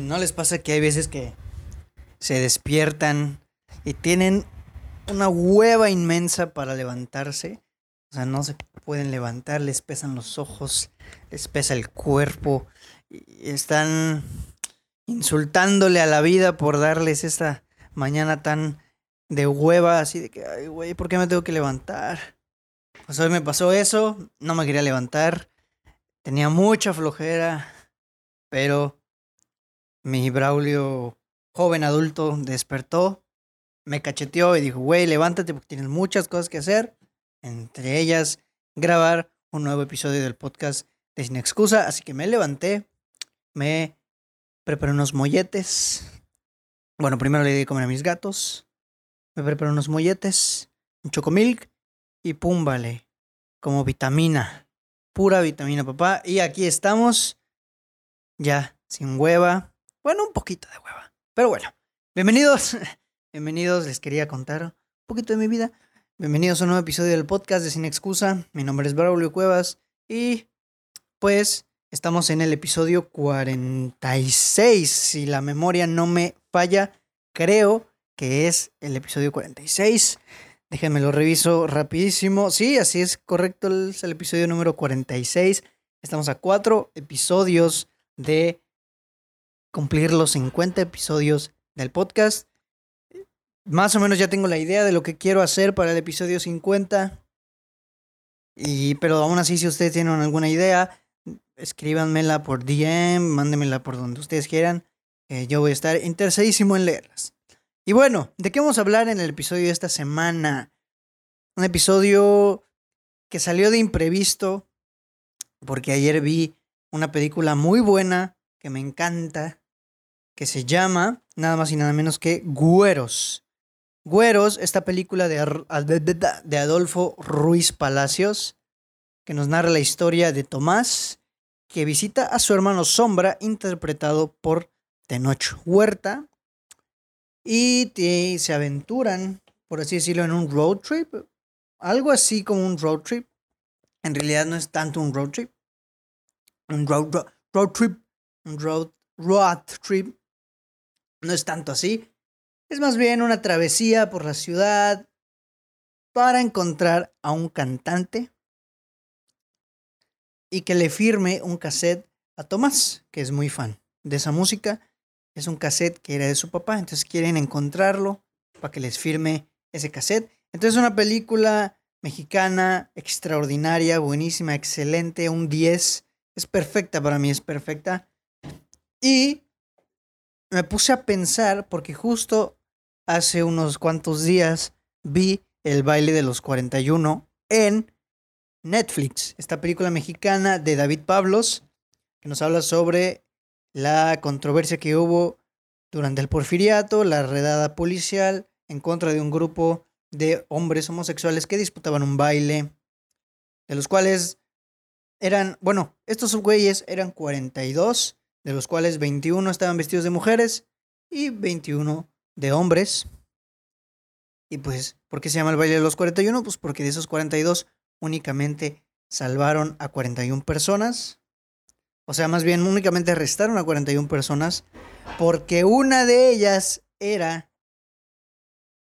¿no les pasa que hay veces que se despiertan y tienen una hueva inmensa para levantarse? O sea, no se pueden levantar, les pesan los ojos, les pesa el cuerpo y están insultándole a la vida por darles esta mañana tan de hueva, así de que, ay, güey, ¿por qué me tengo que levantar? Pues hoy me pasó eso, no me quería levantar, tenía mucha flojera, pero mi Braulio joven adulto despertó, me cacheteó y dijo, güey, levántate porque tienes muchas cosas que hacer, entre ellas grabar un nuevo episodio del podcast de Sin Excusa, así que me levanté, me preparé unos molletes, bueno, primero le di comer a mis gatos, me preparé unos molletes, un chocomilk y pum, vale, como vitamina, pura vitamina, papá, y aquí estamos, ya, sin hueva, bueno, un poquito de hueva. Pero bueno, bienvenidos. Bienvenidos, les quería contar un poquito de mi vida. Bienvenidos a un nuevo episodio del podcast de Sin Excusa. Mi nombre es Braulio Cuevas y pues estamos en el episodio 46. Si la memoria no me falla, creo que es el episodio 46. Déjenme lo reviso rapidísimo. Sí, así es correcto, es el episodio número 46. Estamos a cuatro episodios de cumplir los 50 episodios del podcast. Más o menos ya tengo la idea de lo que quiero hacer para el episodio 50. Y, pero aún así, si ustedes tienen alguna idea, escríbanmela por DM, mándenmela por donde ustedes quieran. yo voy a estar interesadísimo en leerlas. Y bueno, ¿de qué vamos a hablar en el episodio de esta semana? Un episodio que salió de imprevisto, porque ayer vi una película muy buena que me encanta, que se llama nada más y nada menos que Güeros. Güeros, esta película de, de Adolfo Ruiz Palacios, que nos narra la historia de Tomás, que visita a su hermano Sombra, interpretado por Tenoch Huerta, y se aventuran, por así decirlo, en un road trip, algo así como un road trip. En realidad no es tanto un road trip, un road, road trip un road, road trip. No es tanto así. Es más bien una travesía por la ciudad para encontrar a un cantante y que le firme un cassette a Tomás, que es muy fan de esa música. Es un cassette que era de su papá, entonces quieren encontrarlo para que les firme ese cassette. Entonces es una película mexicana extraordinaria, buenísima, excelente, un 10. Es perfecta para mí, es perfecta. Y me puse a pensar, porque justo hace unos cuantos días vi el baile de los 41 en Netflix, esta película mexicana de David Pablos, que nos habla sobre la controversia que hubo durante el porfiriato, la redada policial en contra de un grupo de hombres homosexuales que disputaban un baile, de los cuales eran, bueno, estos güeyes eran 42 de los cuales 21 estaban vestidos de mujeres y 21 de hombres. Y pues, ¿por qué se llama el baile de los 41? Pues porque de esos 42 únicamente salvaron a 41 personas. O sea, más bien únicamente arrestaron a 41 personas porque una de ellas era...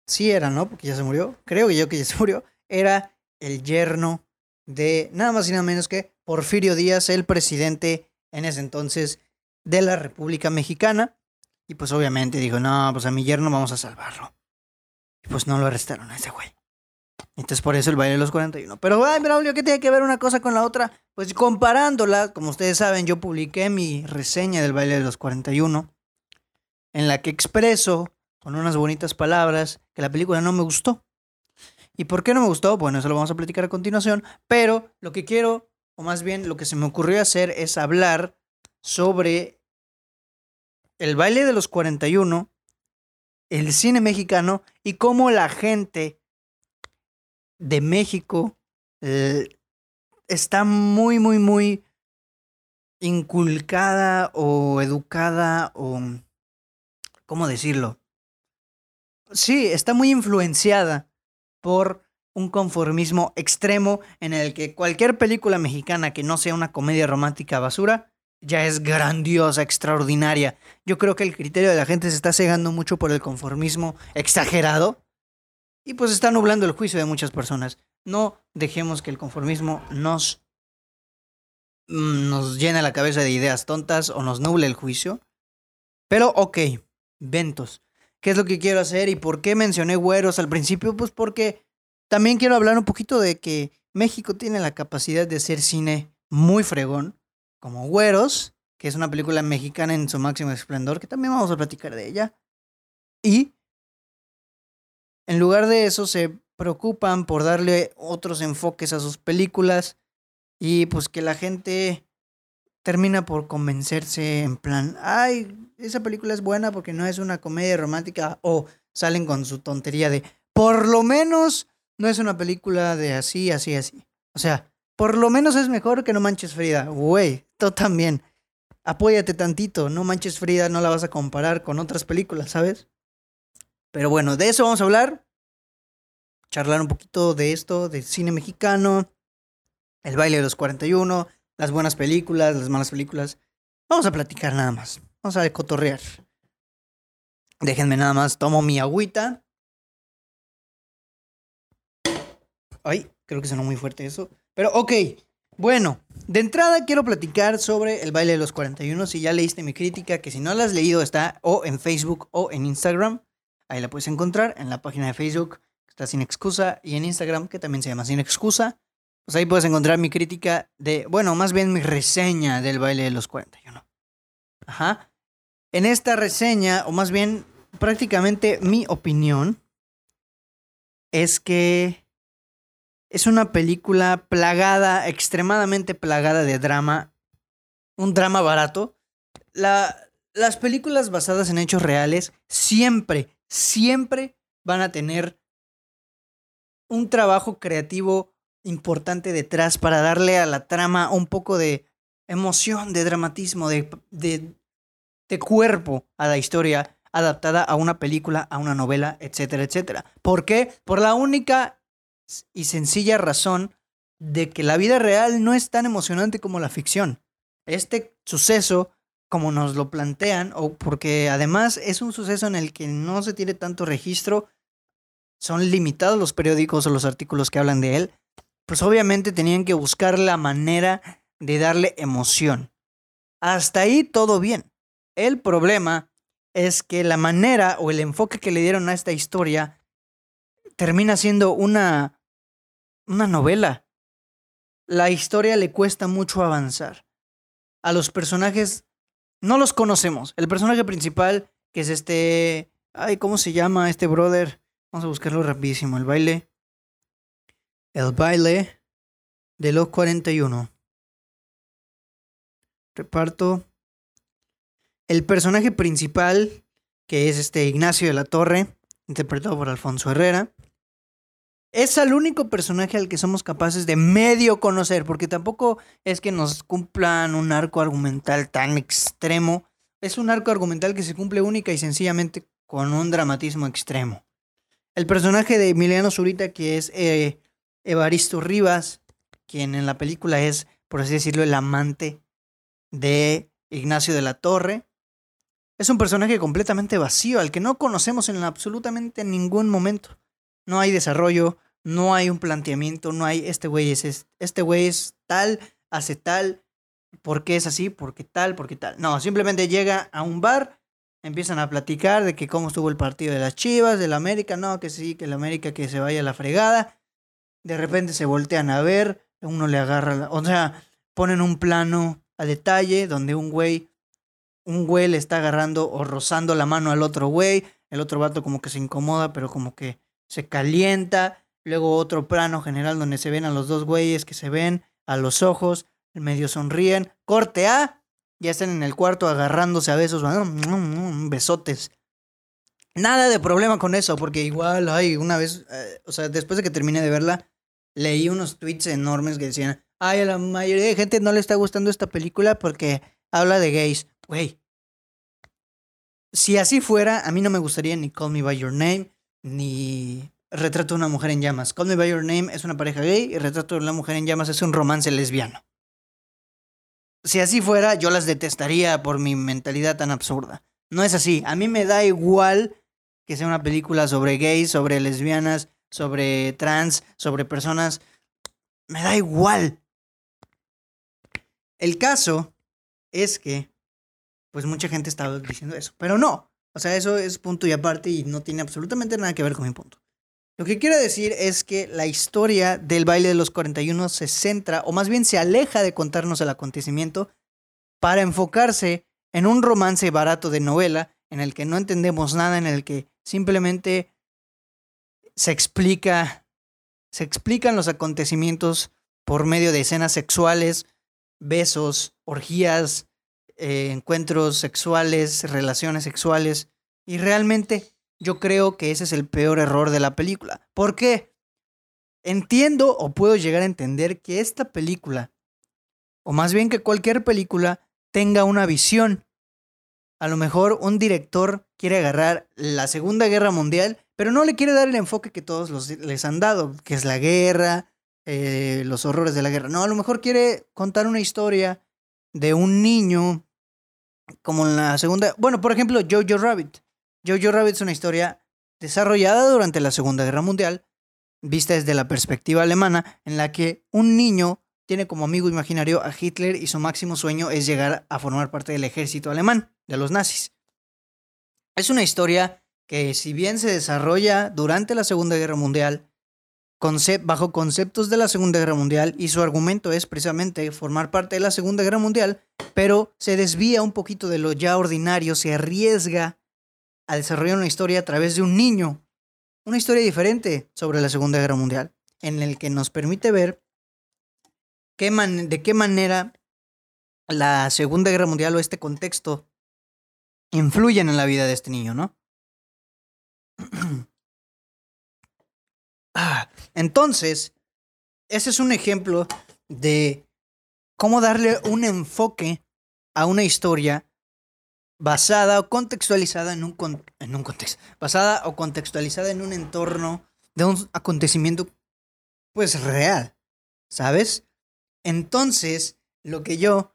Sí era, ¿no? Porque ya se murió. Creo yo que ya se murió. Era el yerno de nada más y nada menos que Porfirio Díaz, el presidente en ese entonces de la República Mexicana. Y pues obviamente dijo, no, pues a mi yerno vamos a salvarlo. Y pues no lo arrestaron a ese güey. Entonces por eso el baile de los 41. Pero, ay, Braulio, ¿qué tiene que ver una cosa con la otra? Pues comparándola, como ustedes saben, yo publiqué mi reseña del baile de los 41, en la que expreso con unas bonitas palabras que la película no me gustó. ¿Y por qué no me gustó? Bueno, eso lo vamos a platicar a continuación. Pero lo que quiero, o más bien lo que se me ocurrió hacer, es hablar sobre el baile de los 41, el cine mexicano y cómo la gente de México eh, está muy, muy, muy inculcada o educada o... ¿Cómo decirlo? Sí, está muy influenciada por un conformismo extremo en el que cualquier película mexicana que no sea una comedia romántica basura ya es grandiosa, extraordinaria. Yo creo que el criterio de la gente se está cegando mucho por el conformismo exagerado y pues está nublando el juicio de muchas personas. No dejemos que el conformismo nos nos llene la cabeza de ideas tontas o nos nuble el juicio. Pero ok, Ventos. ¿Qué es lo que quiero hacer y por qué mencioné güeros al principio? Pues porque también quiero hablar un poquito de que México tiene la capacidad de hacer cine muy fregón, como Güeros, que es una película mexicana en su máximo esplendor, que también vamos a platicar de ella. Y en lugar de eso se preocupan por darle otros enfoques a sus películas y pues que la gente termina por convencerse en plan, ay, esa película es buena porque no es una comedia romántica o salen con su tontería de, por lo menos no es una película de así, así, así. O sea, por lo menos es mejor que No Manches Frida. Güey, tú también. Apóyate tantito. No Manches Frida no la vas a comparar con otras películas, ¿sabes? Pero bueno, de eso vamos a hablar. Charlar un poquito de esto, de cine mexicano, el baile de los 41, las buenas películas, las malas películas. Vamos a platicar nada más. Vamos a cotorrear. Déjenme nada más, tomo mi agüita. Ay, creo que sonó muy fuerte eso. Pero ok, bueno, de entrada quiero platicar sobre el baile de los 41. Si ya leíste mi crítica, que si no la has leído está o en Facebook o en Instagram. Ahí la puedes encontrar en la página de Facebook, que está sin excusa, y en Instagram, que también se llama sin excusa. Pues ahí puedes encontrar mi crítica de, bueno, más bien mi reseña del baile de los 41. Ajá. En esta reseña, o más bien prácticamente mi opinión, es que es una película plagada, extremadamente plagada de drama. Un drama barato. La, las películas basadas en hechos reales siempre, siempre van a tener un trabajo creativo importante detrás para darle a la trama un poco de emoción, de dramatismo, de, de, de cuerpo a la historia adaptada a una película, a una novela, etcétera, etcétera. ¿Por qué? Por la única y sencilla razón de que la vida real no es tan emocionante como la ficción. Este suceso, como nos lo plantean, o porque además es un suceso en el que no se tiene tanto registro, son limitados los periódicos o los artículos que hablan de él, pues obviamente tenían que buscar la manera de darle emoción. Hasta ahí todo bien. El problema es que la manera o el enfoque que le dieron a esta historia termina siendo una una novela. La historia le cuesta mucho avanzar. A los personajes no los conocemos. El personaje principal, que es este... Ay, ¿cómo se llama este brother? Vamos a buscarlo rapidísimo. El baile. El baile de los 41. Reparto. El personaje principal, que es este Ignacio de la Torre, interpretado por Alfonso Herrera. Es el único personaje al que somos capaces de medio conocer, porque tampoco es que nos cumplan un arco argumental tan extremo. Es un arco argumental que se cumple única y sencillamente con un dramatismo extremo. El personaje de Emiliano Zurita, que es eh, Evaristo Rivas, quien en la película es, por así decirlo, el amante de Ignacio de la Torre, es un personaje completamente vacío, al que no conocemos en absolutamente ningún momento no hay desarrollo, no hay un planteamiento, no hay este güey es este güey es tal, hace tal, ¿por qué es así? ¿Por qué tal? ¿Por qué tal? No, simplemente llega a un bar, empiezan a platicar de que cómo estuvo el partido de las Chivas, de la América, no, que sí, que la América que se vaya a la fregada. De repente se voltean a ver, uno le agarra, o sea, ponen un plano a detalle donde un güey un güey le está agarrando o rozando la mano al otro güey, el otro vato como que se incomoda, pero como que se calienta, luego otro plano general donde se ven a los dos güeyes que se ven a los ojos, medio sonríen, corte A, ya están en el cuarto agarrándose a besos, besotes. Nada de problema con eso, porque igual, ay, una vez, eh, o sea, después de que terminé de verla, leí unos tweets enormes que decían, ay, a la mayoría de gente no le está gustando esta película porque habla de gays. Güey, si así fuera, a mí no me gustaría ni Call Me By Your Name, ni Retrato de una mujer en llamas. Call Me By Your Name es una pareja gay y Retrato de una mujer en llamas es un romance lesbiano. si así fuera, yo las detestaría por mi mentalidad tan absurda. No es así. A mí me da igual que sea una película sobre gays, sobre lesbianas, sobre trans, sobre personas. Me da igual. El caso es que, pues mucha gente estaba diciendo eso, pero no. O sea, eso es punto y aparte y no tiene absolutamente nada que ver con mi punto. Lo que quiero decir es que la historia del baile de los 41 se centra, o más bien se aleja de contarnos el acontecimiento, para enfocarse en un romance barato de novela en el que no entendemos nada, en el que simplemente se explica, se explican los acontecimientos por medio de escenas sexuales, besos, orgías, eh, encuentros sexuales, relaciones sexuales, y realmente yo creo que ese es el peor error de la película. ¿Por qué? Entiendo o puedo llegar a entender que esta película, o más bien que cualquier película, tenga una visión. A lo mejor un director quiere agarrar la Segunda Guerra Mundial, pero no le quiere dar el enfoque que todos les han dado, que es la guerra, eh, los horrores de la guerra. No, a lo mejor quiere contar una historia de un niño, como en la Segunda... Bueno, por ejemplo, Jojo Rabbit. Jojo Rabbit es una historia desarrollada durante la Segunda Guerra Mundial, vista desde la perspectiva alemana, en la que un niño tiene como amigo imaginario a Hitler y su máximo sueño es llegar a formar parte del ejército alemán, de los nazis. Es una historia que si bien se desarrolla durante la Segunda Guerra Mundial, bajo conceptos de la Segunda Guerra Mundial, y su argumento es precisamente formar parte de la Segunda Guerra Mundial, pero se desvía un poquito de lo ya ordinario, se arriesga a desarrollar una historia a través de un niño, una historia diferente sobre la Segunda Guerra Mundial, en el que nos permite ver de qué manera la Segunda Guerra Mundial o este contexto influyen en la vida de este niño, ¿no? Ah, entonces, ese es un ejemplo de cómo darle un enfoque a una historia basada o contextualizada en un, en un contexto, basada o contextualizada en un entorno de un acontecimiento pues real, ¿sabes? Entonces, lo que yo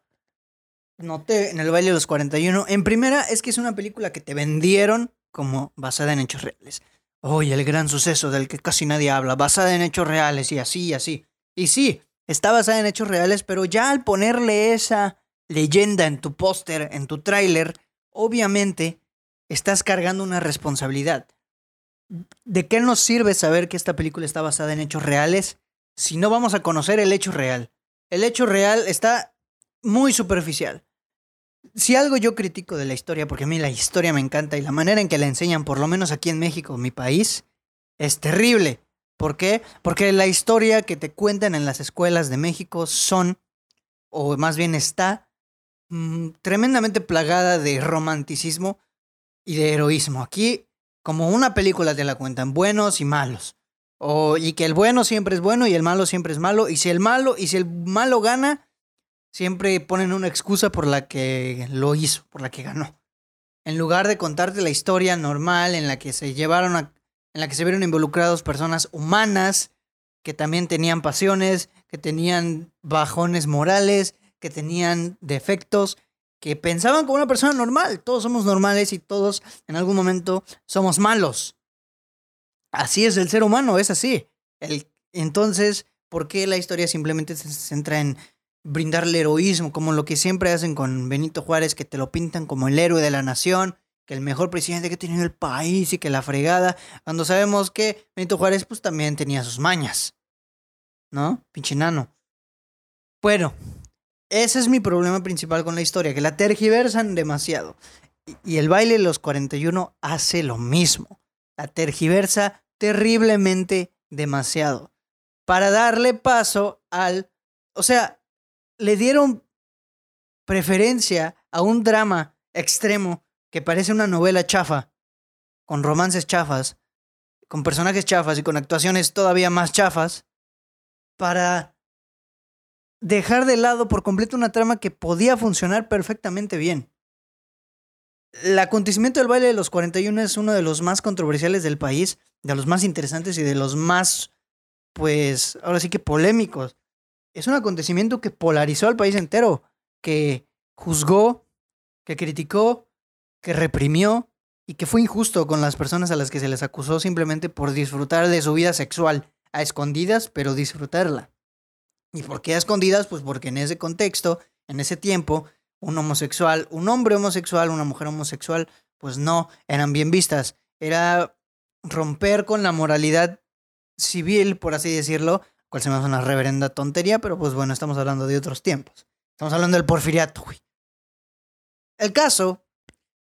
noté en el baile de los 41, en primera es que es una película que te vendieron como basada en hechos reales. Oye, el gran suceso del que casi nadie habla, basada en hechos reales y así y así. Y sí, está basada en hechos reales, pero ya al ponerle esa leyenda en tu póster, en tu tráiler, obviamente estás cargando una responsabilidad. ¿De qué nos sirve saber que esta película está basada en hechos reales si no vamos a conocer el hecho real? el hecho real está muy superficial. Si algo yo critico de la historia, porque a mí la historia me encanta y la manera en que la enseñan, por lo menos aquí en México, mi país, es terrible. ¿Por qué? Porque la historia que te cuentan en las escuelas de México son, o más bien está, mm, tremendamente plagada de romanticismo y de heroísmo. Aquí, como una película te la cuentan, buenos y malos. O, y que el bueno siempre es bueno y el malo siempre es malo. Y si el malo, y si el malo gana, siempre ponen una excusa por la que lo hizo, por la que ganó. En lugar de contarte la historia normal en la que se llevaron a, en la que se vieron involucrados personas humanas que también tenían pasiones, que tenían bajones morales, que tenían defectos, que pensaban como una persona normal. Todos somos normales y todos en algún momento somos malos. Así es el ser humano, es así. El, entonces, ¿por qué la historia simplemente se centra en brindarle heroísmo, como lo que siempre hacen con Benito Juárez, que te lo pintan como el héroe de la nación, que el mejor presidente que ha tenido el país y que la fregada, cuando sabemos que Benito Juárez pues también tenía sus mañas, ¿no? Pinche nano. Bueno, ese es mi problema principal con la historia, que la tergiversan demasiado. Y el baile de los 41 hace lo mismo. La tergiversa terriblemente demasiado para darle paso al... O sea, le dieron preferencia a un drama extremo que parece una novela chafa, con romances chafas, con personajes chafas y con actuaciones todavía más chafas, para dejar de lado por completo una trama que podía funcionar perfectamente bien. El acontecimiento del baile de los 41 es uno de los más controversiales del país, de los más interesantes y de los más, pues, ahora sí que polémicos. Es un acontecimiento que polarizó al país entero, que juzgó, que criticó, que reprimió y que fue injusto con las personas a las que se les acusó simplemente por disfrutar de su vida sexual a escondidas, pero disfrutarla. ¿Y por qué a escondidas? Pues porque en ese contexto, en ese tiempo, un homosexual, un hombre homosexual, una mujer homosexual, pues no eran bien vistas. Era romper con la moralidad civil, por así decirlo, cual se me hace una reverenda tontería, pero pues bueno, estamos hablando de otros tiempos. Estamos hablando del porfiriato, güey. El caso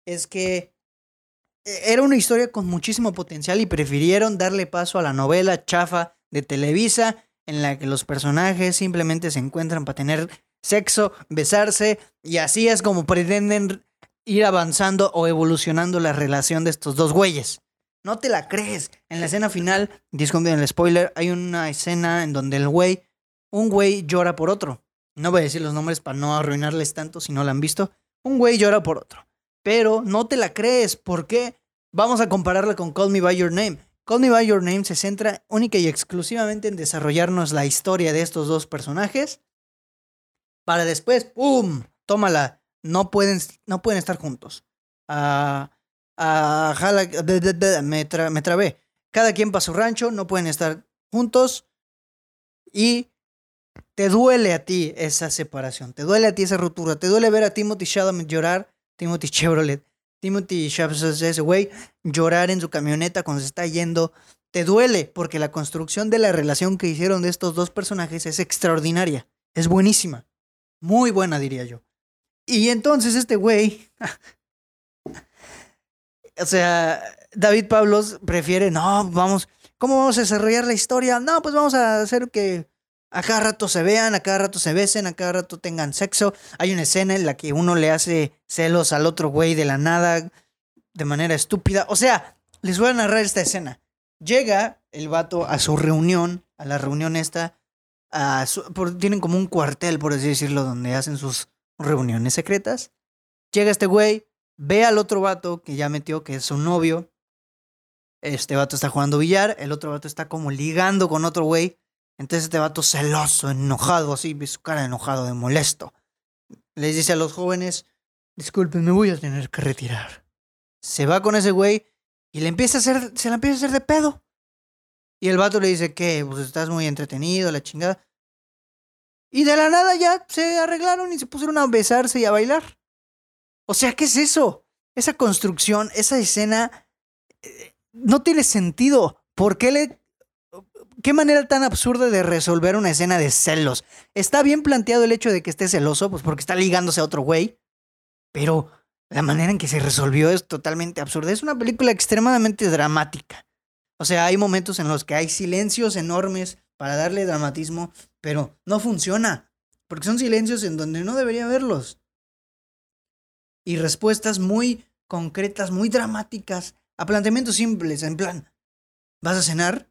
es que e-, era una historia con muchísimo potencial y prefirieron darle paso a la novela chafa de Televisa, en la que los personajes simplemente se encuentran para tener sexo, besarse, y así es como pretenden ir avanzando o evolucionando la relación de estos dos güeyes. No te la crees. En la escena final, disculpen el spoiler, hay una escena en donde el güey, un güey llora por otro. No voy a decir los nombres para no arruinarles tanto si no la han visto. Un güey llora por otro. Pero no te la crees. ¿Por qué? Vamos a compararla con Call Me By Your Name. Call Me By Your Name se centra única y exclusivamente en desarrollarnos la historia de estos dos personajes. Para después, ¡pum! Tómala. No pueden, no pueden estar juntos. Ah a me trabé. Cada quien para su rancho, no pueden estar juntos y te duele a ti esa separación, te duele a ti esa ruptura, te duele ver a Timothy Chalamet llorar, Timothy Chevrolet, Timothy Chalamet, ese güey, llorar en su camioneta cuando se está yendo. Te duele porque la construcción de la relación que hicieron de estos dos personajes es extraordinaria, es buenísima, muy buena diría yo. Y entonces este güey o sea, David Pablos prefiere, no, vamos, ¿cómo vamos a desarrollar la historia? No, pues vamos a hacer que a cada rato se vean, a cada rato se besen, a cada rato tengan sexo. Hay una escena en la que uno le hace celos al otro güey de la nada, de manera estúpida. O sea, les voy a narrar esta escena. Llega el vato a su reunión, a la reunión esta, a tienen como un cuartel, por así decirlo, donde hacen sus reuniones secretas. Llega este güey, ve al otro vato que ya metió, que es su novio. Este vato está jugando billar, el otro vato está como ligando con otro güey. Entonces este vato celoso, enojado, así, su cara enojado, de molesto. Les dice a los jóvenes, disculpen, me voy a tener que retirar. Se va con ese güey y le empieza a hacer, se la empieza a hacer de pedo. Y el vato le dice que, pues estás muy entretenido, la chingada. Y de la nada ya se arreglaron y se pusieron a besarse y a bailar. O sea, ¿qué es eso? Esa construcción, esa escena, eh, no tiene sentido. ¿Por qué le... ¿Qué manera tan absurda de resolver una escena de celos? Está bien planteado el hecho de que esté celoso, pues porque está ligándose a otro güey, pero la manera en que se resolvió es totalmente absurda. Es una película extremadamente dramática. O sea, hay momentos en los que hay silencios enormes para darle dramatismo, pero no funciona, porque son silencios en donde no debería haberlos y respuestas muy concretas, muy dramáticas a planteamientos simples, en plan, ¿vas a cenar?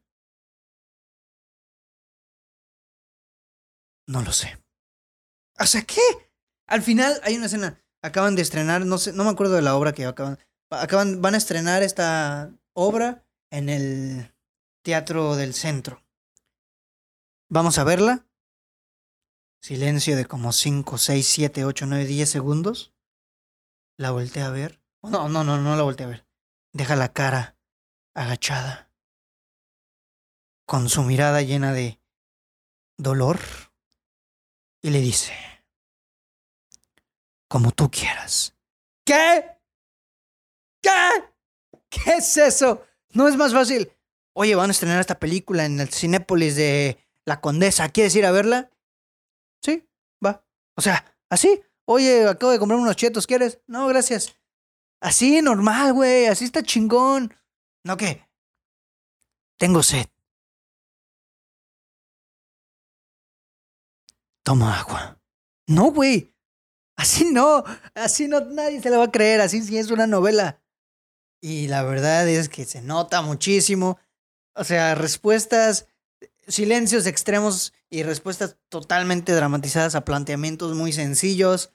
No lo sé. O sea, ¿qué? Al final hay una escena, acaban de estrenar, no sé, no me acuerdo de la obra que acaban, acaban van a estrenar esta obra en el Teatro del Centro. Vamos a verla. Silencio de como 5, 6, 7, 8, 9, 10 segundos. La volteé a ver. No, no, no, no la volteé a ver. Deja la cara agachada, con su mirada llena de dolor, y le dice, como tú quieras. ¿Qué? ¿Qué? ¿Qué es eso? No es más fácil. Oye, van a estrenar esta película en el Cinépolis de La Condesa. ¿Quieres ir a verla? Sí, va. O sea, así. Oye, acabo de comprar unos chetos, ¿quieres? No, gracias. Así, normal, güey, así está chingón. ¿No qué? Tengo sed. Toma agua. No, güey. Así no. Así no, nadie se la va a creer. Así sí es una novela. Y la verdad es que se nota muchísimo. O sea, respuestas, silencios extremos y respuestas totalmente dramatizadas a planteamientos muy sencillos.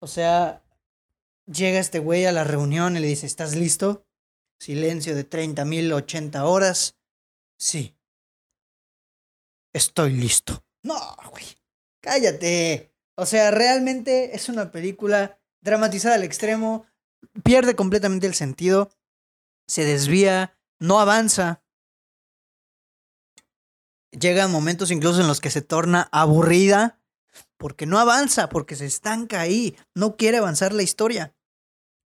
O sea, llega este güey a la reunión y le dice, ¿estás listo? Silencio de 30 mil 80 horas. Sí. Estoy listo. No, güey. Cállate. O sea, realmente es una película dramatizada al extremo, pierde completamente el sentido, se desvía, no avanza. Llegan momentos incluso en los que se torna aburrida porque no avanza, porque se estanca ahí, no quiere avanzar la historia.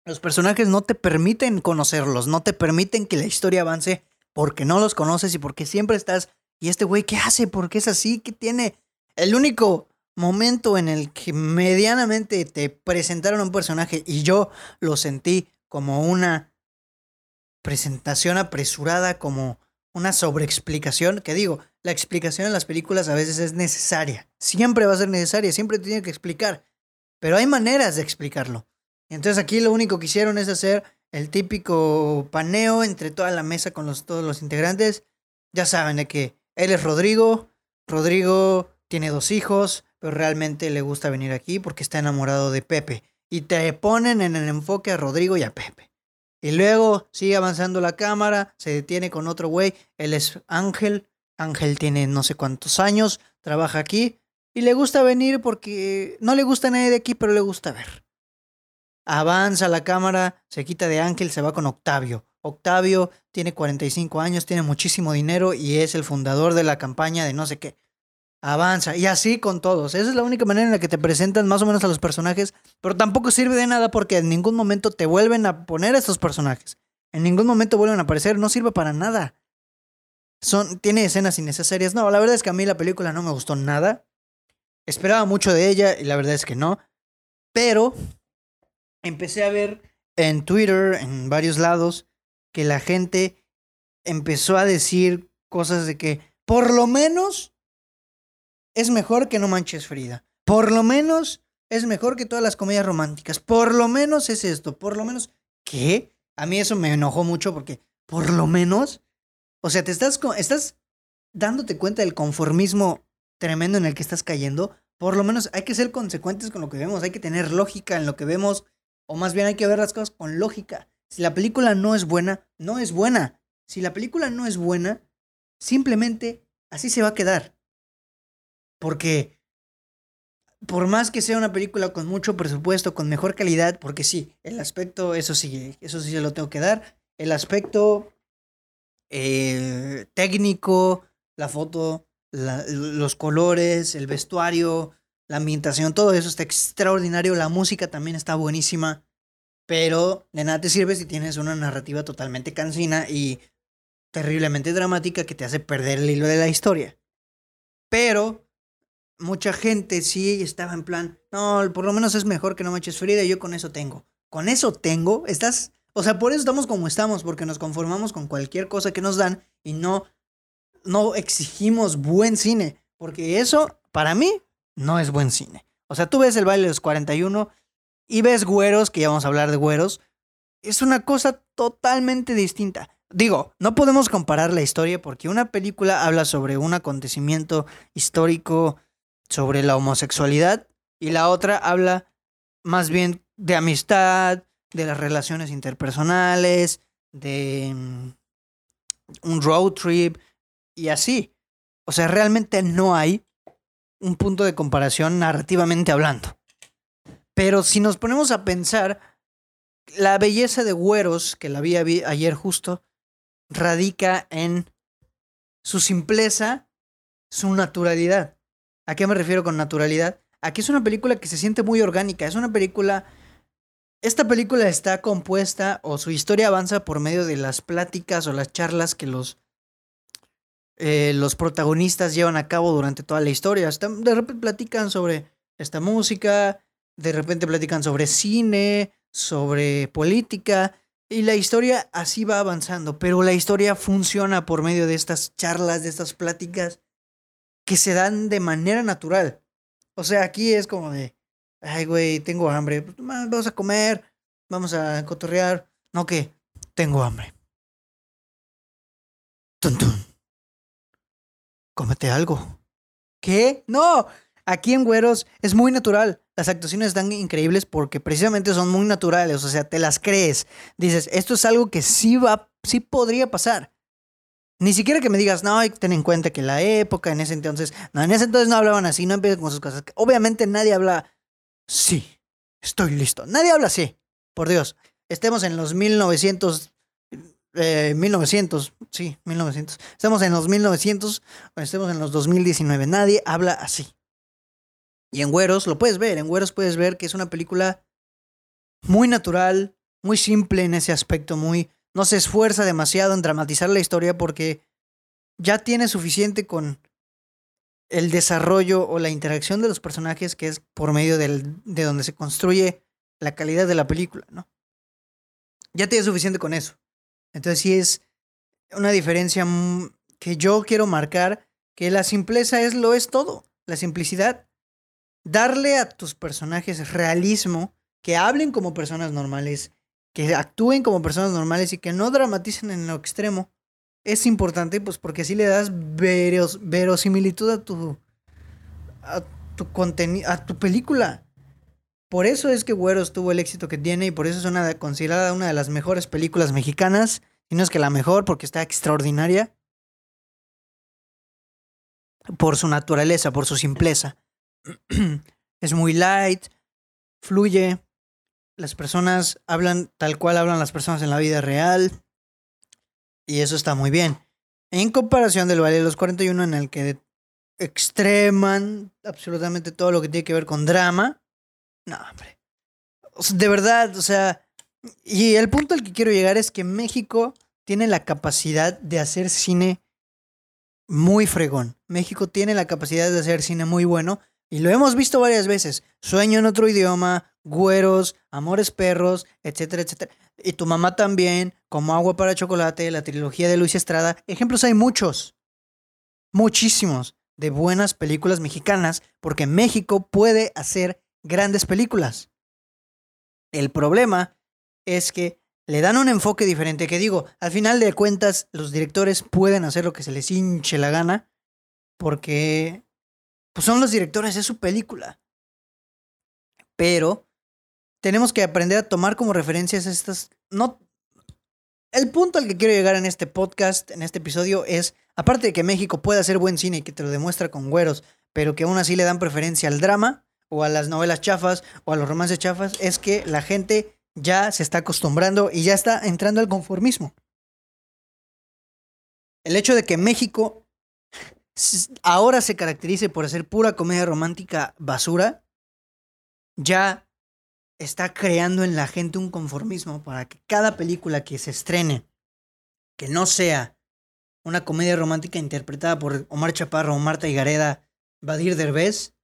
Los personajes no te permiten conocerlos, no te permiten que la historia avance porque no los conoces y porque siempre estás, ¿y este güey qué hace? ¿Por qué es así? ¿Qué tiene? El único momento en el que medianamente te presentaron a un personaje y yo lo sentí como una presentación apresurada, como una sobreexplicación, que digo, la explicación en las películas a veces es necesaria, siempre va a ser necesaria, siempre tiene que explicar, pero hay maneras de explicarlo. Entonces aquí lo único que hicieron es hacer el típico paneo entre toda la mesa con todos los integrantes. Ya saben de que él es Rodrigo, Rodrigo tiene dos hijos, pero realmente le gusta venir aquí porque está enamorado de Pepe. Y te ponen en el enfoque a Rodrigo y a Pepe. Y luego sigue avanzando la cámara, se detiene con otro güey, él es Ángel, Ángel tiene no sé cuántos años, trabaja aquí y le gusta venir porque no le gusta nadie de aquí, pero le gusta ver. Avanza la cámara, se quita de Ángel, se va con Octavio. Octavio tiene 45 años, tiene muchísimo dinero y es el fundador de la campaña de no sé qué. Avanza, y así con todos. Esa es la única manera en la que te presentan más o menos a los personajes, pero tampoco sirve de nada porque en ningún momento te vuelven a poner a estos personajes. En ningún momento vuelven a aparecer, no sirve para nada. Son, tiene escenas innecesarias. No, la verdad es que a mí la película no me gustó nada. Esperaba mucho de ella y la verdad es que no. Pero empecé a ver en Twitter, en varios lados, que la gente empezó a decir cosas de que por lo menos es mejor que No Manches Frida. Por lo menos es mejor que todas las comedias románticas. Por lo menos es esto. Por lo menos. ¿Qué? A mí eso me enojó mucho porque, por lo menos. O sea, te estás, estás dándote cuenta del conformismo tremendo en el que estás cayendo. Por lo menos hay que ser consecuentes con lo que vemos. Hay que tener lógica en lo que vemos. O más bien hay que ver las cosas con lógica. Si la película no es buena, no es buena. Si la película no es buena, simplemente así se va a quedar. Porque por más que sea una película con mucho presupuesto, con mejor calidad, porque sí, el aspecto, eso sí, eso sí se lo tengo que dar. El aspecto eh, técnico, la foto, los colores, el vestuario, la ambientación, todo eso está extraordinario. La música también está buenísima. Pero de nada te sirve si tienes una narrativa totalmente cansina y terriblemente dramática que te hace perder el hilo de la historia. Pero mucha gente sí estaba en plan, no, por lo menos es mejor que no me eches Frida, yo con eso tengo. Con eso tengo, estás, o sea, por eso estamos como estamos, porque nos conformamos con cualquier cosa que nos dan y no, no exigimos buen cine, porque eso, para mí, no es buen cine. O sea, tú ves el baile de los 41 y ves güeros, que ya vamos a hablar de güeros, es una cosa totalmente distinta. Digo, no podemos comparar la historia porque una película habla sobre un acontecimiento histórico sobre la homosexualidad y la otra habla más bien de amistad, de las relaciones interpersonales, de mm, un road trip y así. O sea, realmente no hay un punto de comparación narrativamente hablando. Pero si nos ponemos a pensar, la belleza de Güeros, que la vi ayer justo, radica en su simpleza, su naturalidad. ¿A qué me refiero con naturalidad? Aquí es una película que se siente muy orgánica, es una película... Esta película está compuesta o su historia avanza por medio de las pláticas o las charlas que los, eh, los protagonistas llevan a cabo durante toda la historia. De repente platican sobre esta música, de repente platican sobre cine, sobre política, y la historia así va avanzando, pero la historia funciona por medio de estas charlas, de estas pláticas, que se dan de manera natural. O sea, aquí es como de, ay, güey, tengo hambre. Pues, vamos a comer, vamos a cotorrear. No, que tengo hambre. Tun, Cómete algo. ¿Qué? No. Aquí en Güeros es muy natural. Las actuaciones están increíbles porque precisamente son muy naturales. O sea, te las crees. Dices, esto es algo que sí va, sí podría pasar. Ni siquiera que me digas, no, hay que tener en cuenta que la época, en ese entonces, no, en ese entonces no hablaban así, no empiezan con sus cosas. Obviamente nadie habla, sí, estoy listo. Nadie habla así, por Dios. Estemos en los 1900, eh, 1900, sí, 1900. Estamos en los 1900 o estemos en los 2019. Nadie habla así. Y en Güeros, lo puedes ver, en Güeros puedes ver que es una película muy natural, muy simple en ese aspecto, muy no se esfuerza demasiado en dramatizar la historia porque ya tiene suficiente con el desarrollo o la interacción de los personajes que es por medio del, de donde se construye la calidad de la película, ¿no? Ya tiene suficiente con eso. Entonces sí es una diferencia que yo quiero marcar, que la simpleza es lo es todo, la simplicidad. Darle a tus personajes realismo, que hablen como personas normales, que actúen como personas normales y que no dramaticen en lo extremo. Es importante, pues, porque así le das veros, verosimilitud a tu, a tu contenido, a tu película. Por eso es que Güeros tuvo el éxito que tiene y por eso es una, considerada una de las mejores películas mexicanas. Y no es que la mejor, porque está extraordinaria. Por su naturaleza, por su simpleza. es muy light, fluye, las personas hablan tal cual hablan las personas en la vida real. Y eso está muy bien. En comparación del Valle de los 41, en el que extreman absolutamente todo lo que tiene que ver con drama. No, hombre. de verdad, o sea. Y el punto al que quiero llegar es que México tiene la capacidad de hacer cine muy fregón. México tiene la capacidad de hacer cine muy bueno. Y lo hemos visto varias veces. Sueño en otro idioma, Güeros, Amores Perros, etcétera, etcétera. Y tu mamá también, como Agua para Chocolate, la trilogía de Luis Estrada. Ejemplos hay muchos, muchísimos, de buenas películas mexicanas, porque México puede hacer grandes películas. El problema es que le dan un enfoque diferente, que digo, al final de cuentas, los directores pueden hacer lo que se les hinche la gana, porque pues son los directores de su película. Pero tenemos que aprender a tomar como referencias estas. No. El punto al que quiero llegar en este podcast, en este episodio, es, aparte de que México puede hacer buen cine y que te lo demuestra con güeros, pero que aún así le dan preferencia al drama, o a las novelas chafas, o a los romances chafas, es que la gente ya se está acostumbrando y ya está entrando al conformismo. El hecho de que México ahora se caracterice por hacer pura comedia romántica basura, ya está creando en la gente un conformismo para que cada película que se estrene, que no sea una comedia romántica interpretada por Omar Chaparro o Marta Higareda, Badir Derbez,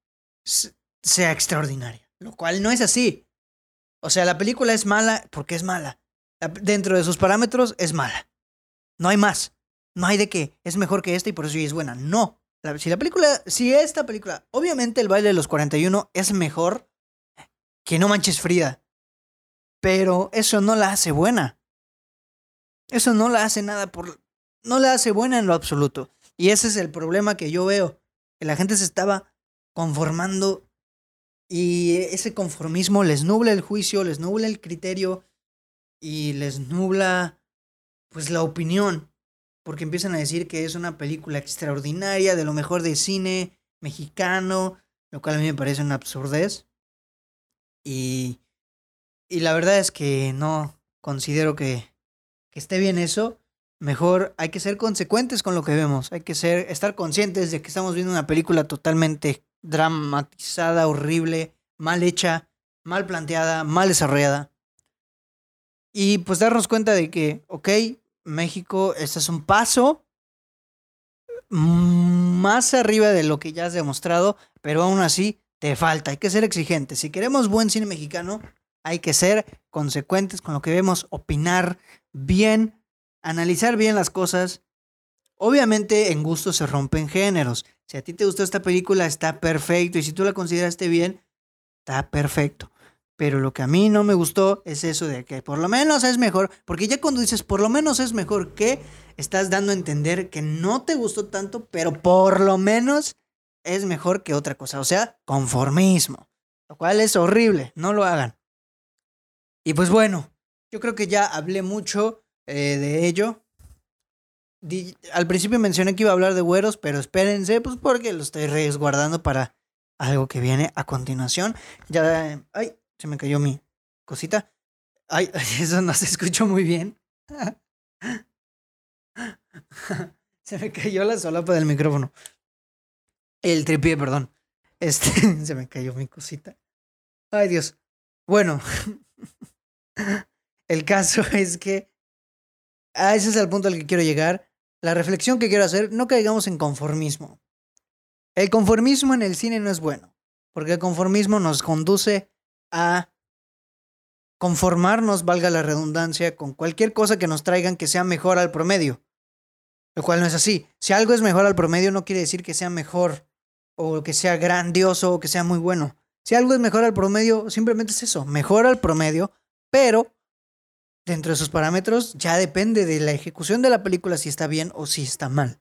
sea extraordinaria. Lo cual no es así. O sea, la película es mala porque es mala. Dentro de sus parámetros es mala. No hay más. No hay de que es mejor que esta y por eso es buena. No. si la película, si esta película, obviamente el baile de los 41 es mejor que no manches Frida. Pero eso no la hace buena. Eso no la hace nada por... No la hace buena en lo absoluto. Y ese es el problema que yo veo. Que la gente se estaba conformando y ese conformismo les nubla el juicio, les nubla el criterio y les nubla pues la opinión. Porque empiezan a decir que es una película extraordinaria, de lo mejor de cine mexicano, lo cual a mí me parece una absurdez. Y, y la verdad es que no considero que, que esté bien eso. Mejor hay que ser consecuentes con lo que vemos. Hay que ser, estar conscientes de que estamos viendo una película totalmente dramatizada, horrible, mal hecha, mal planteada, mal desarrollada. Y pues darnos cuenta de que, ok, México, este es un paso más arriba de lo que ya has demostrado, pero aún así te falta, hay que ser exigentes. Si queremos buen cine mexicano, hay que ser consecuentes con lo que vemos, opinar bien, analizar bien las cosas. Obviamente en gusto se rompen géneros. Si a ti te gustó esta película, está perfecto. Y si tú la consideraste bien, está perfecto. Pero lo que a mí no me gustó es eso de que por lo menos es mejor. Porque ya cuando dices por lo menos es mejor que, estás dando a entender que no te gustó tanto, pero por lo menos es mejor que otra cosa. O sea, conformismo. Lo cual es horrible. No lo hagan. Y pues bueno, yo creo que ya hablé mucho eh, de ello. al principio mencioné que iba a hablar de güeros, pero espérense, pues porque lo estoy resguardando para algo que viene a continuación. Ya, ay, se me cayó mi cosita. Ay, eso no se escuchó muy bien. se me cayó la solapa del micrófono. El tripié, perdón. Este, se me cayó mi cosita. Ay, Dios. Bueno, el caso es que a ese es el punto al que quiero llegar. La reflexión que quiero hacer, no caigamos en conformismo. El conformismo en el cine no es bueno, porque el conformismo nos conduce a conformarnos, valga la redundancia, con cualquier cosa que nos traigan que sea mejor al promedio. Lo cual no es así. Si algo es mejor al promedio no quiere decir que sea mejor o que sea grandioso o que sea muy bueno. Si algo es mejor al promedio, simplemente es eso, mejor al promedio, pero dentro de sus parámetros ya depende de la ejecución de la película si está bien o si está mal.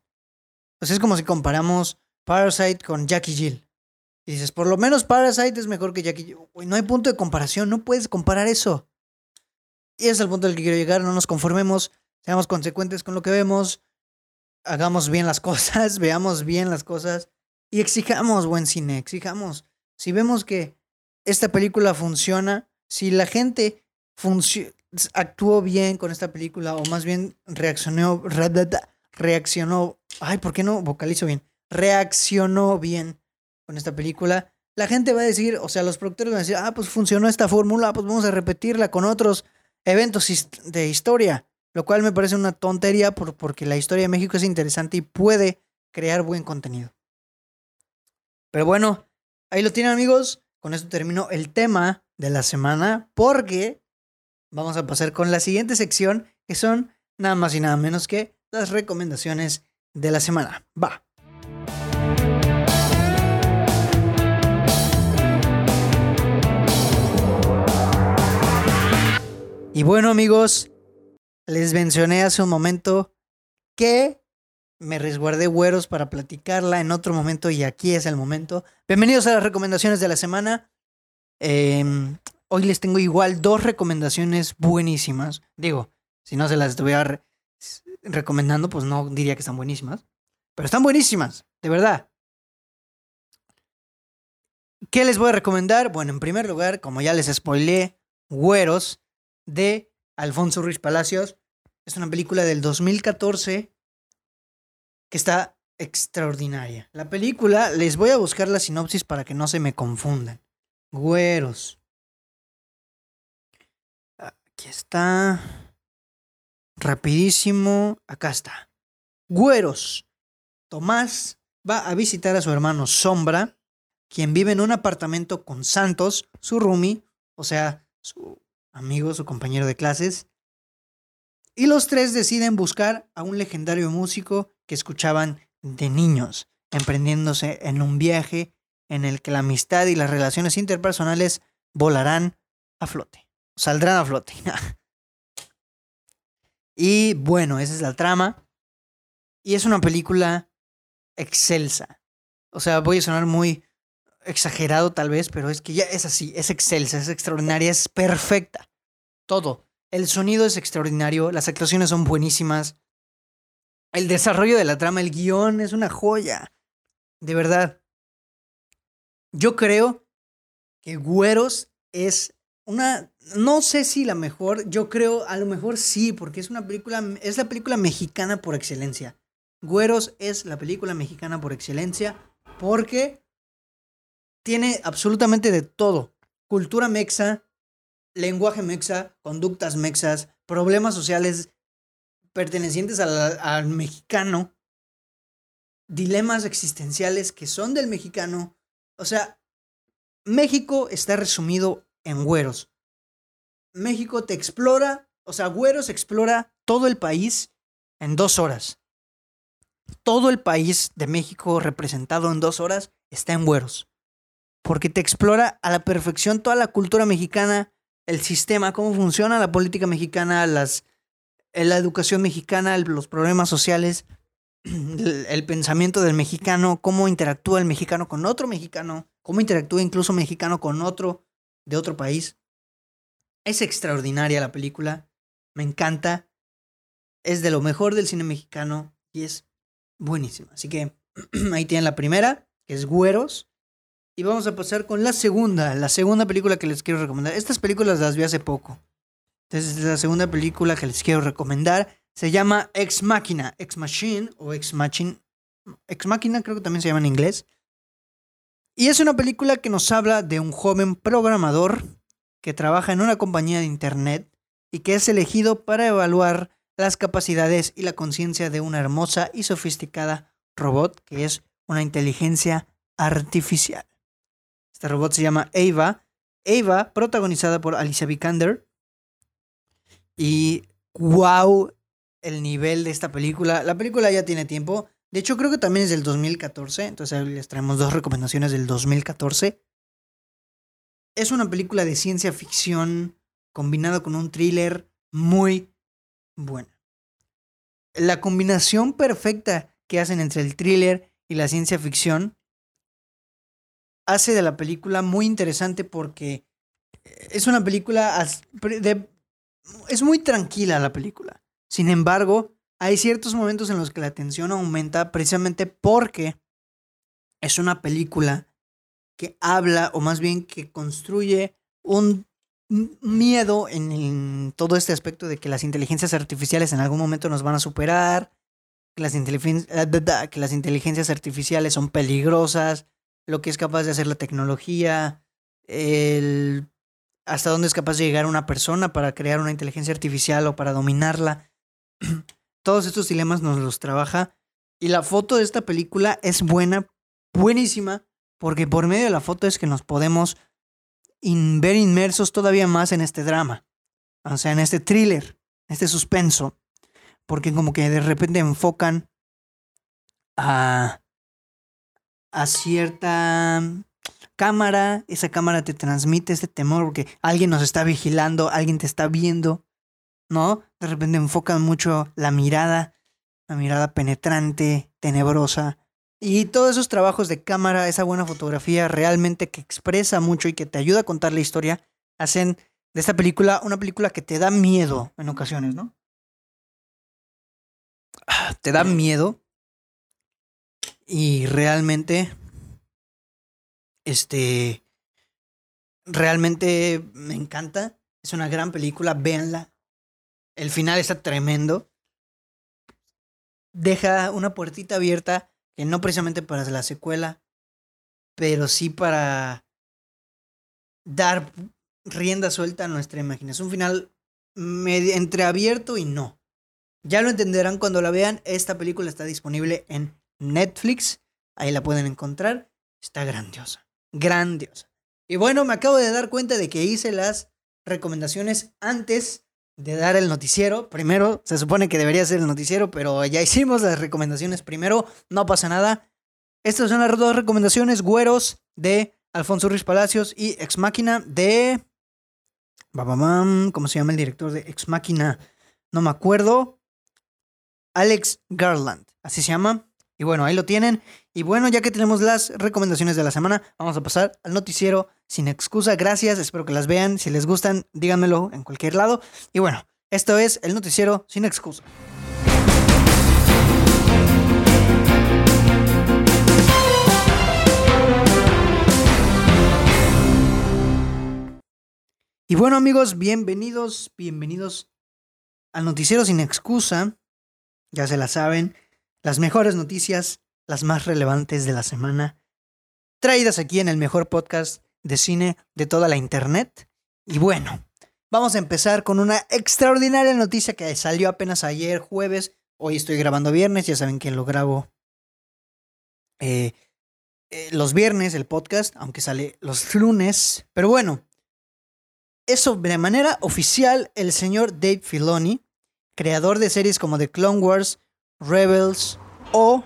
Pues es como si comparamos Parasite con Jackie Jill. Y dices, por lo menos Parasite es mejor que Jackie Jill. no hay punto de comparación, no puedes comparar eso. Y ese es el punto al que quiero llegar, no nos conformemos, seamos consecuentes con lo que vemos, hagamos bien las cosas, veamos bien las cosas y exijamos buen cine, exijamos. Si vemos que esta película funciona, si la gente actuó bien con esta película, o más bien reaccionó, reaccionó, ay, ¿por qué no vocalizo bien? Reaccionó bien con esta película, la gente va a decir, o sea, los productores van a decir, ah, pues funcionó esta fórmula, pues vamos a repetirla con otros eventos de historia, lo cual me parece una tontería porque la historia de México es interesante y puede crear buen contenido. Pero bueno, ahí lo tienen amigos, con esto termino el tema de la semana porque vamos a pasar con la siguiente sección que son nada más y nada menos que las recomendaciones de la semana. Va. Y bueno amigos, les mencioné hace un momento que me resguardé güeros para platicarla en otro momento y aquí es el momento. Bienvenidos a las recomendaciones de la semana. Em, hoy les tengo igual dos recomendaciones buenísimas. Digo, si no se las estuviera recomendando, pues no diría que están buenísimas. Pero están buenísimas, de verdad. ¿Qué les voy a recomendar? Bueno, en primer lugar, como ya les spoilé, Güeros de Alfonso Ruiz Palacios. Es una película del 2014 que está extraordinaria. La película, les voy a buscar la sinopsis para que no se me confundan. Güeros. Aquí está. Rapidísimo. Acá está. Güeros. Tomás va a visitar a su hermano Sombra, quien vive en un apartamento con Santos, su roomie, o sea, su amigo, su compañero de clases. Y los tres deciden buscar a un legendario músico que escuchaban de niños, emprendiéndose en un viaje en el que la amistad y las relaciones interpersonales volarán a flote, saldrán a flote. y bueno, esa es la trama. Y es una película excelsa. O sea, voy a sonar muy exagerado tal vez, pero es que ya es así, es excelsa, es extraordinaria, es perfecta. Todo. El sonido es extraordinario, las actuaciones son buenísimas. El desarrollo de la trama, el guion es una joya. De verdad. Yo creo que Güeros es una. No sé si la mejor. Yo creo, a lo mejor sí, porque es una película. Es la película mexicana por excelencia. Güeros es la película mexicana por excelencia. Porque tiene absolutamente de todo. Cultura mexa, lenguaje mexa, conductas mexas, problemas sociales pertenecientes al, mexicano, dilemas existenciales que son del mexicano. O sea, México está resumido en güeros. México te explora, o sea, güeros explora todo el país en dos horas. Todo el país de México representado en dos horas está en güeros. Porque te explora a la perfección toda la cultura mexicana, el sistema, cómo funciona la política mexicana, las la educación mexicana, los problemas sociales, el, pensamiento del mexicano, cómo interactúa el mexicano con otro mexicano, cómo interactúa incluso mexicano con otro de otro país. Es extraordinaria la película, me encanta, es de lo mejor del cine mexicano, Y es buenísima. Así que ahí tienen la primera, que es Güeros. Y vamos a pasar con la segunda, la segunda película que les quiero recomendar. Estas películas las vi hace poco. Entonces, la segunda película que les quiero recomendar se llama Ex Machina, Ex Machine o Ex Machine. Ex Machina creo que también se llama en inglés. Y es una película que nos habla de un joven programador que trabaja en una compañía de internet y que es elegido para evaluar las capacidades y la conciencia de una hermosa y sofisticada robot que es una inteligencia artificial. Este robot se llama Ava. Ava, protagonizada por Alicia Vikander. Y wow, el nivel de esta película. La película ya tiene tiempo. De hecho, creo que también es del 2014. Entonces les traemos dos recomendaciones del 2014. Es una película de ciencia ficción combinado con un thriller muy buena. La combinación perfecta que hacen entre el thriller y la ciencia ficción hace de la película muy interesante porque es una película es muy tranquila la película. Sin embargo, hay ciertos momentos en los que la tensión aumenta precisamente porque es una película que habla o más bien que construye un miedo en, todo este aspecto de que las inteligencias artificiales en algún momento nos van a superar, que las, que las inteligencias artificiales son peligrosas, lo que es capaz de hacer la tecnología, el, hasta dónde es capaz de llegar una persona para crear una inteligencia artificial o para dominarla. Todos estos dilemas nos los trabaja y la foto de esta película es buena, buenísima, porque por medio de la foto es que nos podemos ver inmersos todavía más en este drama, o sea, en este thriller, este suspenso, porque como que de repente enfocan a a cierta cámara, esa cámara te transmite ese temor porque alguien nos está vigilando, alguien te está viendo, ¿no? De repente enfocan mucho la mirada, la mirada penetrante, tenebrosa. Y todos esos trabajos de cámara, esa buena fotografía realmente que expresa mucho y que te ayuda a contar la historia, hacen de esta película una película que te da miedo en ocasiones, ¿no? Ah, te da miedo y realmente, este, realmente me encanta. Es una gran película, véanla. El final está tremendo. Deja una puertita abierta, que no precisamente para la secuela, pero sí para dar rienda suelta a nuestra imaginación. Un final entreabierto y no. Ya lo entenderán cuando la vean. Esta película está disponible en Netflix. Ahí la pueden encontrar. Está grandiosa. Grandiosa. Y bueno, me acabo de dar cuenta de que hice las recomendaciones antes de dar el noticiero. Primero, se supone que debería ser el noticiero, pero ya hicimos las recomendaciones primero. No pasa nada. Estas son las dos recomendaciones. Güeros de Alfonso Ruiz Palacios y Ex Máquina de... ¿Cómo se llama el director de Ex Máquina? No me acuerdo. Alex Garland. Así se llama. Y bueno, ahí lo tienen. Y bueno, ya que tenemos las recomendaciones de la semana, vamos a pasar al noticiero sin excusa. Gracias, espero que las vean. Si les gustan, díganmelo en cualquier lado. Y bueno, esto es el noticiero sin excusa. Y bueno amigos, bienvenidos, bienvenidos al noticiero sin excusa. Ya se la saben, las mejores noticias, las más relevantes de la semana, traídas aquí en el mejor podcast de cine de toda la internet. Y bueno, vamos a empezar con una extraordinaria noticia que salió apenas ayer jueves. Hoy estoy grabando viernes, ya saben que lo grabo eh, eh, los viernes el podcast, aunque sale los lunes. Pero bueno, eso de manera oficial el señor Dave Filoni, creador de series como The Clone Wars, Rebels o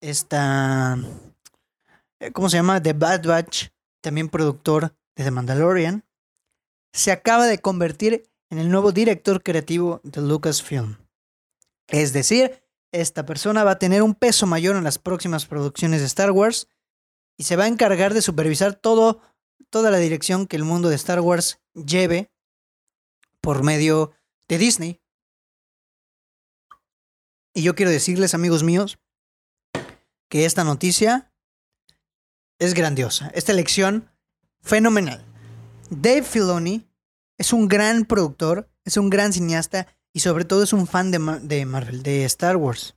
esta, eh, ¿cómo se llama? The Bad Batch, también productor de The Mandalorian, se acaba de convertir en el nuevo director creativo de Lucasfilm. Es decir, esta persona va a tener un peso mayor en las próximas producciones de Star Wars y se va a encargar de supervisar todo, toda la dirección que el mundo de Star Wars lleve por medio de Disney. Y yo quiero decirles, amigos míos, que esta noticia es grandiosa. Esta elección, fenomenal. Dave Filoni es un gran productor, es un gran cineasta y sobre todo es un fan de, de Marvel, de Star Wars.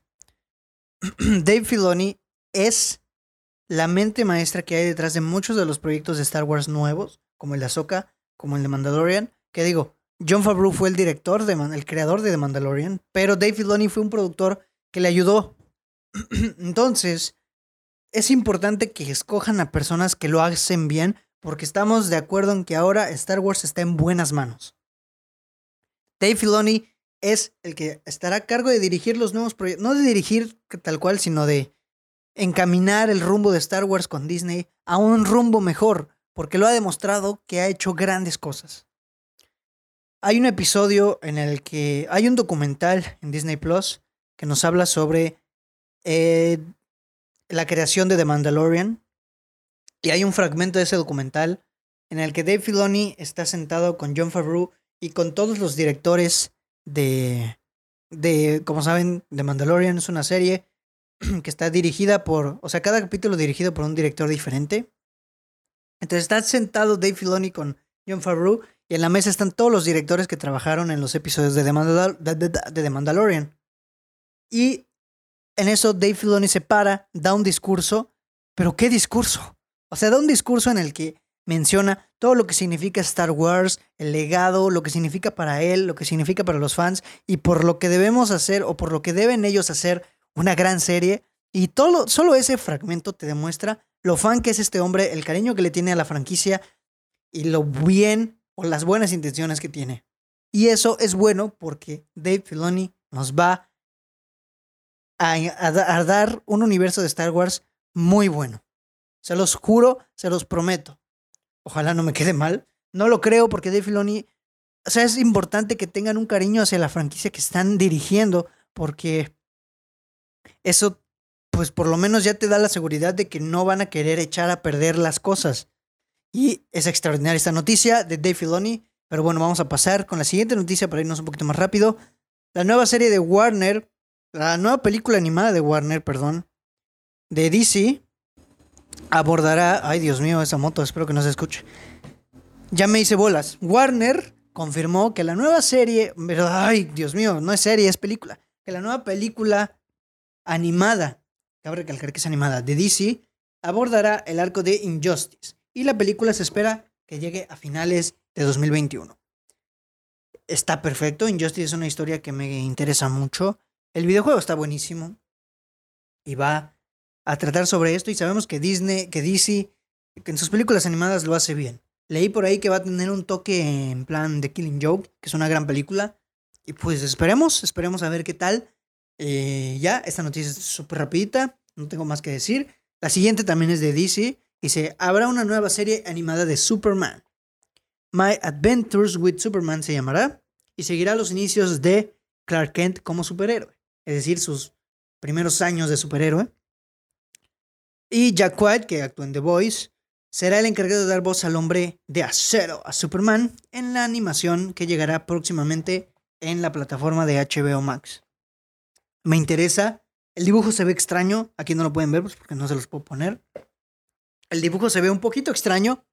Dave Filoni es la mente maestra que hay detrás de muchos de los proyectos de Star Wars nuevos, como el de Ahsoka, como el de Mandalorian, que digo, John Favreau fue el director, de, el creador de The Mandalorian, pero Dave Filoni fue un productor que le ayudó. Entonces, es importante que escojan a personas que lo hacen bien, porque estamos de acuerdo en que ahora Star Wars está en buenas manos. Dave Filoni es el que estará a cargo de dirigir los nuevos proyectos, no de dirigir tal cual, sino de encaminar el rumbo de Star Wars con Disney a un rumbo mejor, porque lo ha demostrado que ha hecho grandes cosas. Hay un episodio en el que hay un documental en Disney Plus que nos habla sobre eh, la creación de The Mandalorian. Y hay un fragmento de ese documental en el que Dave Filoni está sentado con John Favreau y con todos los directores de, de, como saben, The Mandalorian es una serie que está dirigida por, o sea, cada capítulo dirigido por un director diferente. Entonces está sentado Dave Filoni con John Favreau y en la mesa están todos los directores que trabajaron en los episodios de The, Mandalorian. Y en eso Dave Filoni se para, da un discurso, pero ¿qué discurso? O sea, da un discurso en el que menciona todo lo que significa Star Wars, el legado, lo que significa para él, lo que significa para los fans y por lo que debemos hacer o por lo que deben ellos hacer una gran serie. Y todo, solo ese fragmento te demuestra lo fan que es este hombre, el cariño que le tiene a la franquicia y lo bien las buenas intenciones que tiene. Y eso es bueno porque Dave Filoni nos va a, dar un universo de Star Wars muy bueno. Se los juro, se los prometo. Ojalá no me quede mal. No lo creo porque Dave Filoni, o sea, es importante que tengan un cariño hacia la franquicia que están dirigiendo porque eso, pues por lo menos ya te da la seguridad de que no van a querer echar a perder las cosas. Y es extraordinaria esta noticia de Dave Filoni. Pero bueno, vamos a pasar con la siguiente noticia para irnos un poquito más rápido. La nueva serie de Warner, la nueva película animada de Warner, perdón, de DC, abordará. Ay, Dios mío, esa moto, espero que no se escuche. Ya me hice bolas. Warner confirmó que la nueva serie. Ay, Dios mío, no es serie, es película. Que la nueva película animada, cabe recalcar que es animada, de DC, abordará el arco de Injustice y la película se espera que llegue a finales de 2021. Está perfecto, Injustice es una historia que me interesa mucho. El videojuego está buenísimo y va a tratar sobre esto y sabemos que Disney, que DC, que en sus películas animadas lo hace bien. Leí por ahí que va a tener un toque en plan de Killing Joke, que es una gran película. Y pues esperemos, esperemos a ver qué tal. Eh, ya, esta noticia es súper rapidita, no tengo más que decir. La siguiente también es de DC Dice, habrá una nueva serie animada de Superman. My Adventures with Superman se llamará y seguirá los inicios de Clark Kent como superhéroe, es decir, sus primeros años de superhéroe. Y Jack White, que actúa en The Voice, será el encargado de dar voz al hombre de acero, a Superman, en la animación que llegará próximamente en la plataforma de HBO Max. Me interesa, el dibujo se ve extraño, aquí no lo pueden ver pues, porque no se los puedo poner. El dibujo se ve un poquito extraño.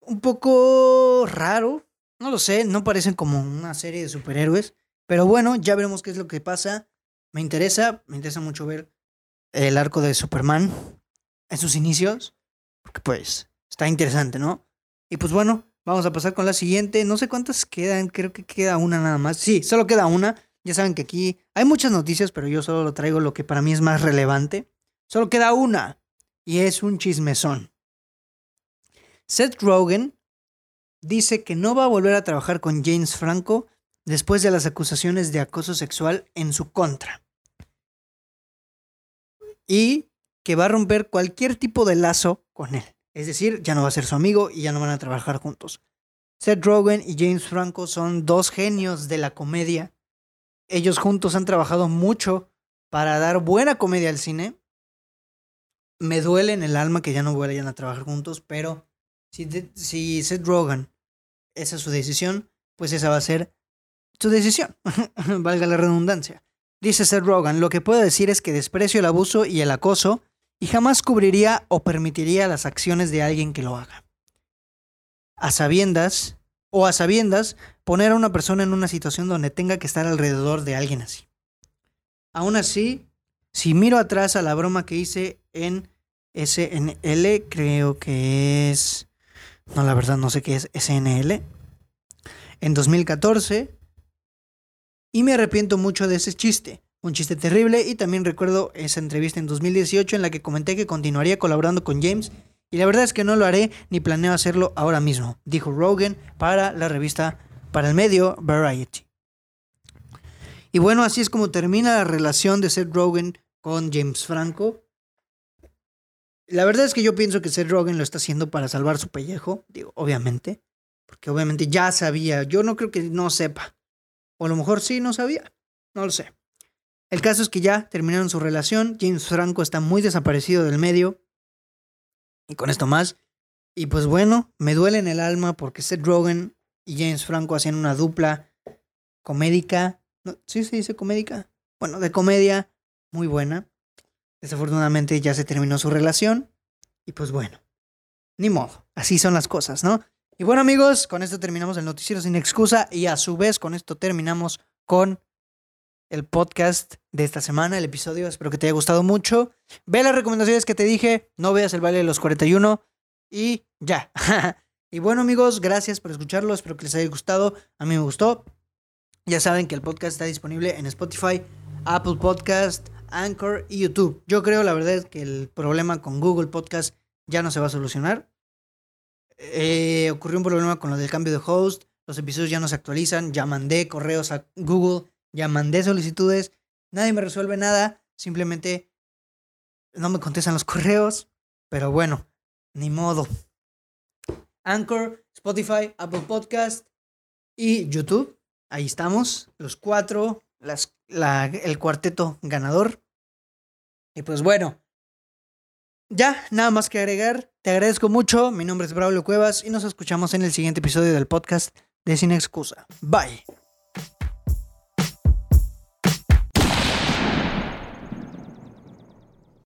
Un poco raro. No lo sé, no parecen como una serie de superhéroes. Pero bueno, ya veremos qué es lo que pasa. Me interesa, me interesa mucho ver el arco de Superman en sus inicios. Porque pues está interesante, ¿no? Y pues bueno, vamos a pasar con la siguiente. No sé cuántas quedan, creo que queda una nada más. Sí, solo queda una. Ya saben que aquí hay muchas noticias, pero yo solo lo traigo lo que para mí es más relevante. Solo queda una y es un chismezón. Seth Rogen dice que no va a volver a trabajar con James Franco después de las acusaciones de acoso sexual en su contra. Y que va a romper cualquier tipo de lazo con él. Es decir, ya no va a ser su amigo y ya no van a trabajar juntos. Seth Rogen y James Franco son dos genios de la comedia. Ellos juntos han trabajado mucho para dar buena comedia al cine me duele en el alma que ya no vayan a trabajar juntos, pero si, Seth Rogen, esa es su decisión, pues esa va a ser su decisión, valga la redundancia. Dice Seth Rogen, lo que puedo decir es que desprecio el abuso y el acoso y jamás cubriría o permitiría las acciones de alguien que lo haga. A sabiendas, o a sabiendas, poner a una persona en una situación donde tenga que estar alrededor de alguien así. Aún así, si miro atrás a la broma que hice en SNL, creo que es... No, la verdad no sé qué es SNL. En 2014. Y me arrepiento mucho de ese chiste. Un chiste terrible y también recuerdo esa entrevista en 2018 en la que comenté que continuaría colaborando con James y la verdad es que no lo haré ni planeo hacerlo ahora mismo, dijo Rogan para la revista, para el medio Variety. Y bueno, así es como termina la relación de Seth Rogen con James Franco. La verdad es que yo pienso que Seth Rogen lo está haciendo para salvar su pellejo, digo, obviamente, porque obviamente ya sabía, yo no creo que no sepa, o a lo mejor sí no sabía, no lo sé. El caso es que ya terminaron su relación, James Franco está muy desaparecido del medio, y con esto más. Y pues bueno, me duele en el alma porque Seth Rogen y James Franco hacían una dupla comédica. ¿Sí se dice comédica? Bueno, de comedia muy buena. Desafortunadamente ya se terminó su relación. Y pues bueno, ni modo. Así son las cosas, ¿no? Y bueno amigos, con esto terminamos el noticiero sin excusa y a su vez con esto terminamos con el podcast de esta semana, el episodio. Espero que te haya gustado mucho. Ve las recomendaciones que te dije, no veas el baile de los 41 y ya. y bueno amigos, gracias por escucharlo, espero que les haya gustado. A mí me gustó. Ya saben que el podcast está disponible en Spotify, Apple Podcast, Anchor y YouTube. Yo creo, la verdad, que el problema con Google Podcast ya no se va a solucionar. Eh, ocurrió un problema con lo del cambio de host. Los episodios ya no se actualizan. Ya mandé correos a Google ya mandé solicitudes, nadie me resuelve nada, simplemente no me contestan los correos, pero bueno, ni modo. Anchor, Spotify, Apple Podcast y YouTube. Ahí estamos, los cuatro, las, el cuarteto ganador. Y pues bueno, ya, nada más que agregar. Te agradezco mucho. Mi nombre es Braulio Cuevas y nos escuchamos en el siguiente episodio del podcast de Sin Excusa. Bye.